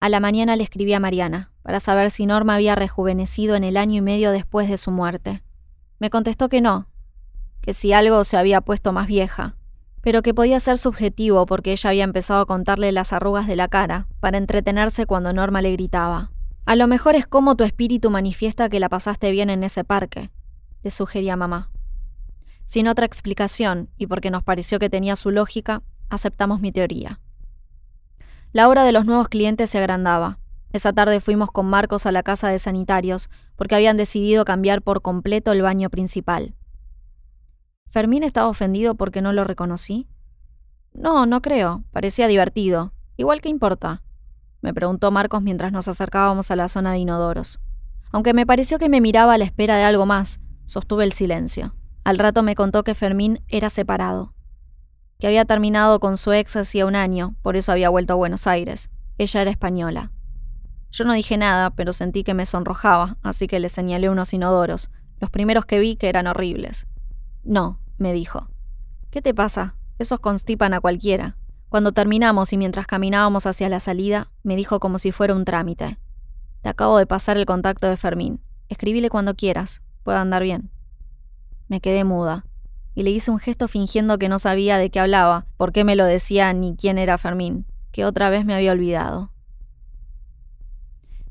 A la mañana le escribí a Mariana para saber si Norma había rejuvenecido en el año y medio después de su muerte. Me contestó que no, que si algo se había puesto más vieja, pero que podía ser subjetivo porque ella había empezado a contarle las arrugas de la cara para entretenerse cuando Norma le gritaba. A lo mejor es como tu espíritu manifiesta que la pasaste bien en ese parque, le sugería mamá. Sin otra explicación, y porque nos pareció que tenía su lógica, aceptamos mi teoría. La hora de los nuevos clientes se agrandaba. Esa tarde fuimos con Marcos a la casa de sanitarios porque habían decidido cambiar por completo el baño principal. ¿Fermín estaba ofendido porque no lo reconocí? No, no creo. Parecía divertido. Igual que importa. Me preguntó Marcos mientras nos acercábamos a la zona de inodoros. Aunque me pareció que me miraba a la espera de algo más, sostuve el silencio. Al rato me contó que Fermín era separado, que había terminado con su ex hacía un año, por eso había vuelto a Buenos Aires. Ella era española. Yo no dije nada, pero sentí que me sonrojaba, así que le señalé unos inodoros, los primeros que vi que eran horribles. No, me dijo. ¿Qué te pasa? Esos constipan a cualquiera. Cuando terminamos y mientras caminábamos hacia la salida, me dijo como si fuera un trámite. Te acabo de pasar el contacto de Fermín. Escribile cuando quieras. Puede andar bien. Me quedé muda y le hice un gesto fingiendo que no sabía de qué hablaba, por qué me lo decía ni quién era Fermín, que otra vez me había olvidado.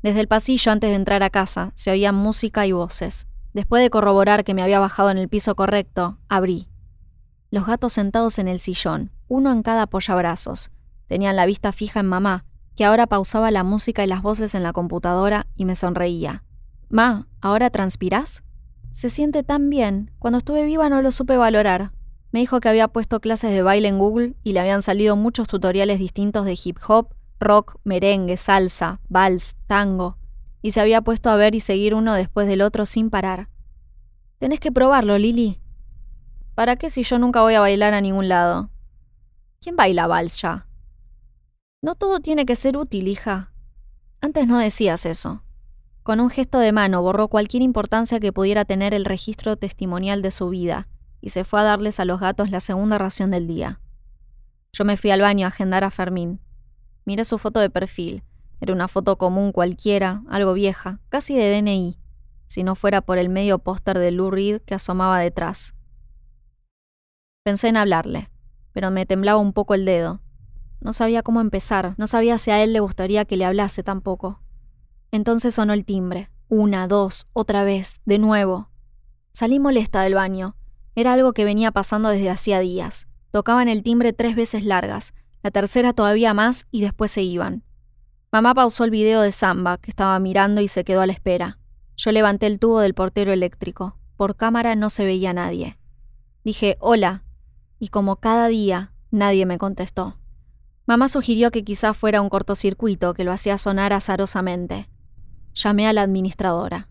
Desde el pasillo antes de entrar a casa se oían música y voces. Después de corroborar que me había bajado en el piso correcto, abrí. Los gatos sentados en el sillón, uno en cada apoyabrazos, tenían la vista fija en mamá, que ahora pausaba la música y las voces en la computadora y me sonreía. Ma, ¿ahora transpirás? Se siente tan bien. Cuando estuve viva no lo supe valorar. Me dijo que había puesto clases de baile en Google y le habían salido muchos tutoriales distintos de hip hop, rock, merengue, salsa, vals, tango, y se había puesto a ver y seguir uno después del otro sin parar. Tenés que probarlo, Lili. ¿Para qué si yo nunca voy a bailar a ningún lado? ¿Quién baila vals ya? No todo tiene que ser útil, hija. Antes no decías eso. Con un gesto de mano borró cualquier importancia que pudiera tener el registro testimonial de su vida y se fue a darles a los gatos la segunda ración del día. Yo me fui al baño a agendar a Fermín. Miré su foto de perfil. Era una foto común cualquiera, algo vieja, casi de DNI, si no fuera por el medio póster de Lou Reed que asomaba detrás. Pensé en hablarle, pero me temblaba un poco el dedo. No sabía cómo empezar, no sabía si a él le gustaría que le hablase tampoco. Entonces sonó el timbre. Una, dos, otra vez, de nuevo. Salí molesta del baño. Era algo que venía pasando desde hacía días. Tocaban el timbre tres veces largas, la tercera todavía más y después se iban. Mamá pausó el video de Samba, que estaba mirando y se quedó a la espera. Yo levanté el tubo del portero eléctrico. Por cámara no se veía nadie. Dije, hola. Y como cada día, nadie me contestó. Mamá sugirió que quizá fuera un cortocircuito que lo hacía sonar azarosamente. Llamé a la administradora.